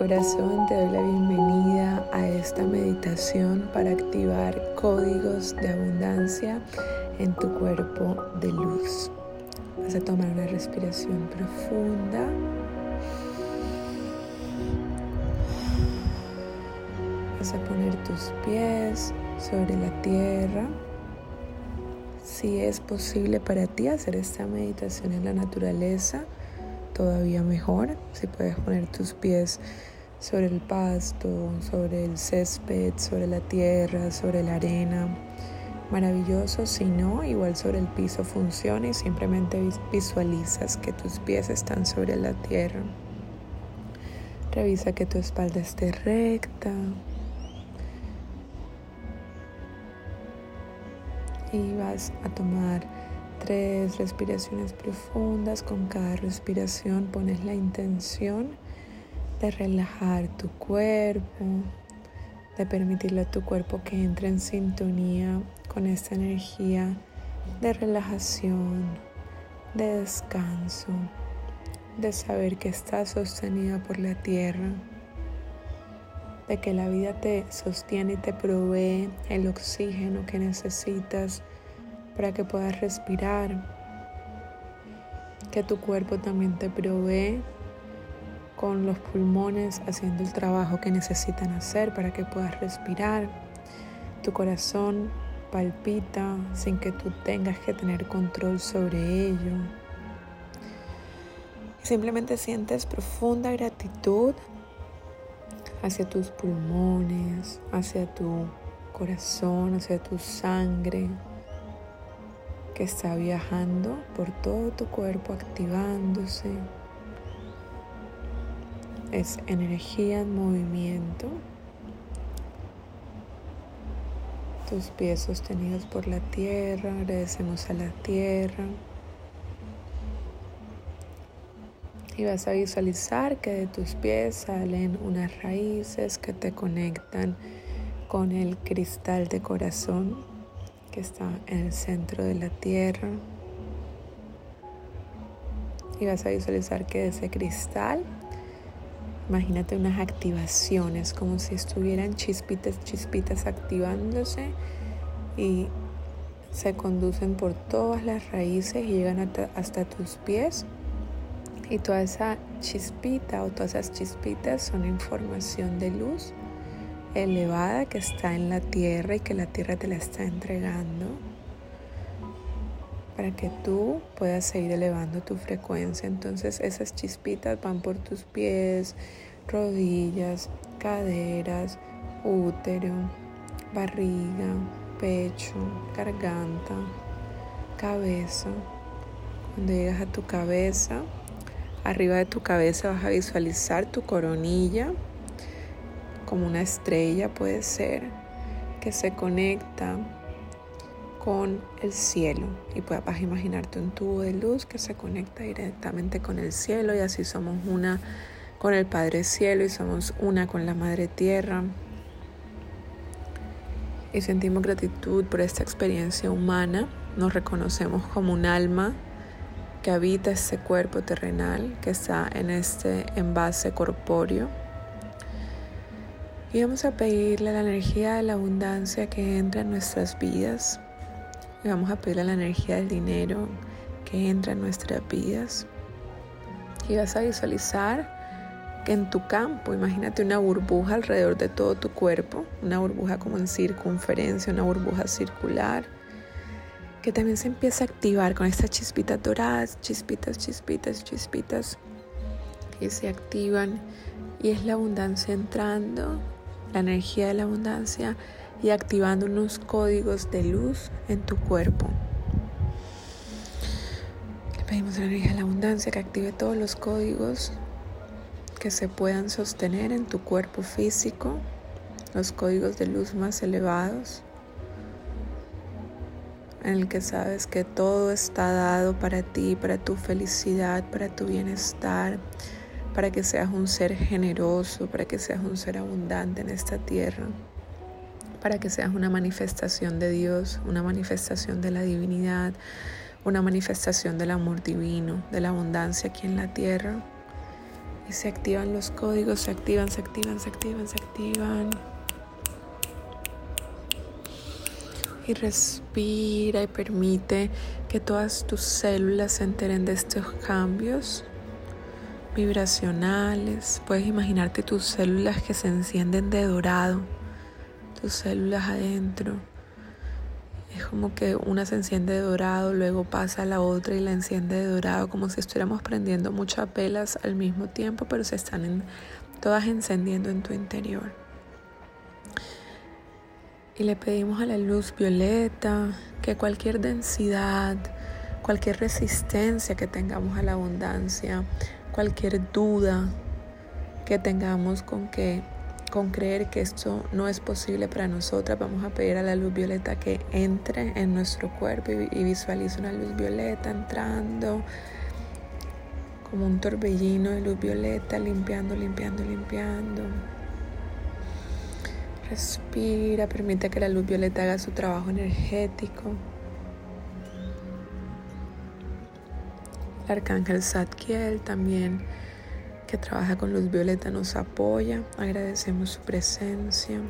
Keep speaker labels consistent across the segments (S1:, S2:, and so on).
S1: Corazón, te doy la bienvenida a esta meditación para activar códigos de abundancia en tu cuerpo de luz. Vas a tomar una respiración profunda. Poner tus pies sobre la tierra. Si es posible para ti hacer esta meditación en la naturaleza, todavía mejor. Si puedes poner tus pies sobre el pasto, sobre el césped, sobre la tierra, sobre la arena. Maravilloso, si no, igual sobre el piso funciona y simplemente visualizas que tus pies están sobre la tierra. Revisa que tu espalda esté recta. Y vas a tomar tres respiraciones profundas. Con cada respiración pones la intención de relajar tu cuerpo, de permitirle a tu cuerpo que entre en sintonía con esta energía de relajación, de descanso, de saber que estás sostenida por la tierra, de que la vida te sostiene y te provee el oxígeno que necesitas para que puedas respirar, que tu cuerpo también te provee con los pulmones haciendo el trabajo que necesitan hacer para que puedas respirar. Tu corazón palpita sin que tú tengas que tener control sobre ello. Simplemente sientes profunda gratitud hacia tus pulmones, hacia tu corazón, hacia tu sangre, que está viajando por todo tu cuerpo, activándose. Es energía en movimiento. Tus pies sostenidos por la tierra, agradecemos a la tierra. Y vas a visualizar que de tus pies salen unas raíces que te conectan con el cristal de corazón que está en el centro de la tierra. Y vas a visualizar que de ese cristal, imagínate unas activaciones, como si estuvieran chispitas, chispitas activándose y se conducen por todas las raíces y llegan hasta, tus pies. Y toda esa chispita o todas esas chispitas son información de luz elevada que está en la tierra y que la tierra te la está entregando para que tú puedas seguir elevando tu frecuencia. Entonces esas chispitas van por tus pies, rodillas, caderas, útero, barriga, pecho, garganta, cabeza. Cuando llegas a tu cabeza, arriba de tu cabeza vas a visualizar tu coronilla como una estrella puede ser que se conecta con el cielo. Y puedas imaginarte un tubo de luz que se conecta directamente con el cielo y así somos una con el Padre Cielo y somos una con la Madre Tierra. Y sentimos gratitud por esta experiencia humana, nos reconocemos como un alma que habita este cuerpo terrenal que está en este envase corpóreo y vamos a pedirle la energía de la abundancia que entra en nuestras vidas y vamos a pedirle la energía del dinero que entra en nuestras vidas. Y vas a visualizar que en tu campo, imagínate una burbuja alrededor de todo tu cuerpo, una burbuja como en circunferencia, una burbuja circular, que también se empieza a activar con estas chispitas doradas, chispitas, chispitas, chispitas, que se activan y es la abundancia entrando, la energía de la abundancia y activando unos códigos de luz en tu cuerpo. Le pedimos la energía de la abundancia que active todos los códigos que se puedan sostener en tu cuerpo físico, los códigos de luz más elevados, en el que sabes que todo está dado para ti, para tu felicidad, para tu bienestar, para que seas un ser generoso, para que seas un ser abundante en esta tierra para que seas una manifestación de Dios, una manifestación de la divinidad, una manifestación del amor divino, de la abundancia aquí en la tierra. Y se activan los códigos, se activan, se activan, se activan, se activan. Y respira y permite que todas tus células se enteren de estos cambios vibracionales. Puedes imaginarte tus células que se encienden de dorado tus células adentro. Es como que una se enciende de dorado, luego pasa a la otra y la enciende de dorado, como si estuviéramos prendiendo muchas velas al mismo tiempo, pero se están todas encendiendo en tu interior. Y le pedimos a la luz violeta que cualquier densidad, cualquier resistencia que tengamos a la abundancia, cualquier duda que tengamos con que con creer que esto no es posible para nosotras, vamos a pedir a la luz violeta que entre en nuestro cuerpo y, visualice una luz violeta entrando como un torbellino de luz violeta, limpiando, limpiando, limpiando. Respira, permite que la luz violeta haga su trabajo energético. El arcángel Zadkiel también que trabaja con luz violeta nos apoya. Agradecemos su presencia.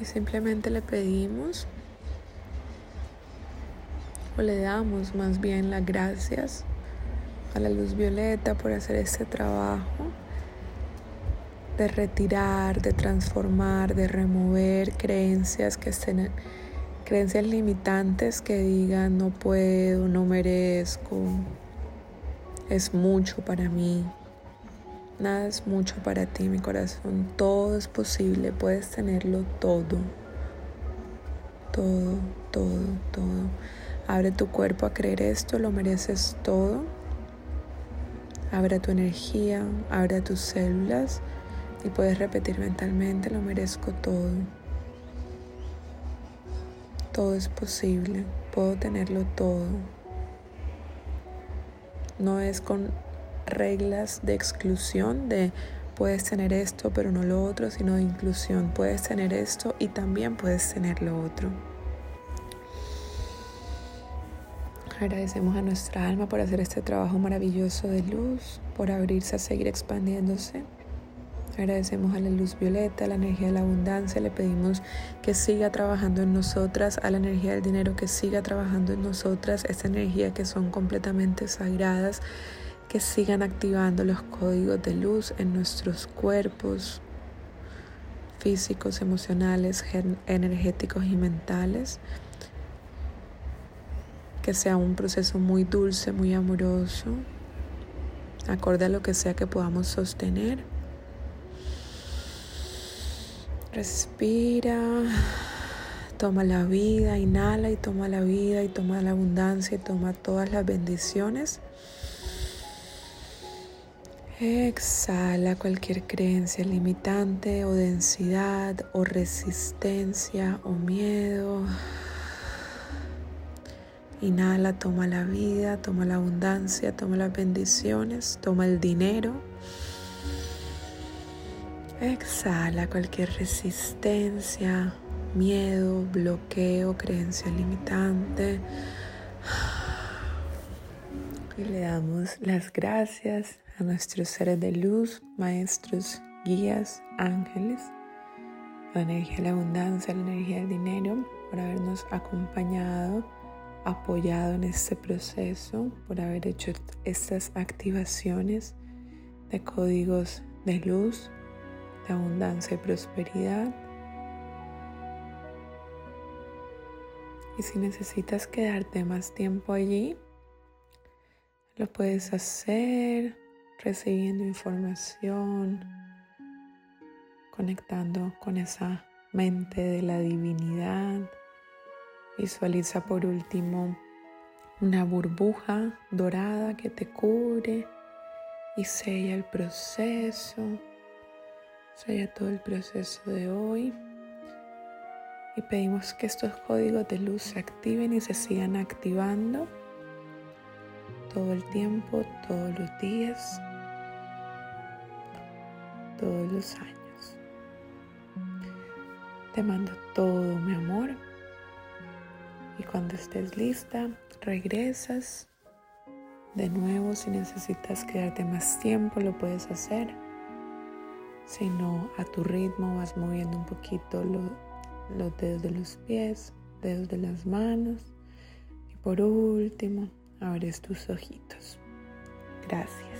S1: Y simplemente le pedimos o le damos más bien las gracias a la luz violeta por hacer este trabajo de retirar, de transformar, de remover creencias que estén creencias limitantes que digan no puedo, no merezco, es mucho para mí. Nada es mucho para ti, mi corazón. Todo es posible, puedes tenerlo todo. Todo, todo, todo. Abre tu cuerpo a creer esto, lo mereces todo. Abre tu energía, abre tus células y puedes repetir mentalmente, lo merezco todo. Todo es posible, puedo tenerlo todo. No es con reglas de exclusión de puedes tener esto pero no lo otro, sino de inclusión. Puedes tener esto y también puedes tener lo otro. Agradecemos a nuestra alma por hacer este trabajo maravilloso de luz, por abrirse a seguir expandiéndose. Agradecemos a la luz violeta, a la energía de la abundancia, le pedimos que siga trabajando en nosotras, a la energía del dinero que siga trabajando en nosotras, esa energía que son completamente sagradas, que sigan activando los códigos de luz en nuestros cuerpos físicos, emocionales, energéticos y mentales. Que sea un proceso muy dulce, muy amoroso, acorde a lo que sea que podamos sostener. Respira, toma la vida, inhala y toma la vida y toma la abundancia y toma todas las bendiciones. Exhala cualquier creencia limitante o densidad o resistencia o miedo. Inhala, toma la vida, toma la abundancia, toma las bendiciones, toma el dinero. Exhala cualquier resistencia, miedo, bloqueo, creencia limitante. Y le damos las gracias a nuestros seres de luz, maestros, guías, ángeles, la energía de la abundancia, la energía del dinero, por habernos acompañado, apoyado en este proceso, por haber hecho estas activaciones de códigos de luz abundancia y prosperidad. Y si necesitas quedarte más tiempo allí, lo puedes hacer recibiendo información, conectando con esa mente de la divinidad. Visualiza por último una burbuja dorada que te cubre y sella el proceso ya todo el proceso de hoy y pedimos que estos códigos de luz se activen y se sigan activando todo el tiempo, todos los días, todos los años. Te mando todo mi amor y cuando estés lista regresas de nuevo si necesitas quedarte más tiempo lo puedes hacer sino a tu ritmo vas moviendo un poquito los dedos de los pies, dedos de las manos y por último abres tus ojitos. Gracias.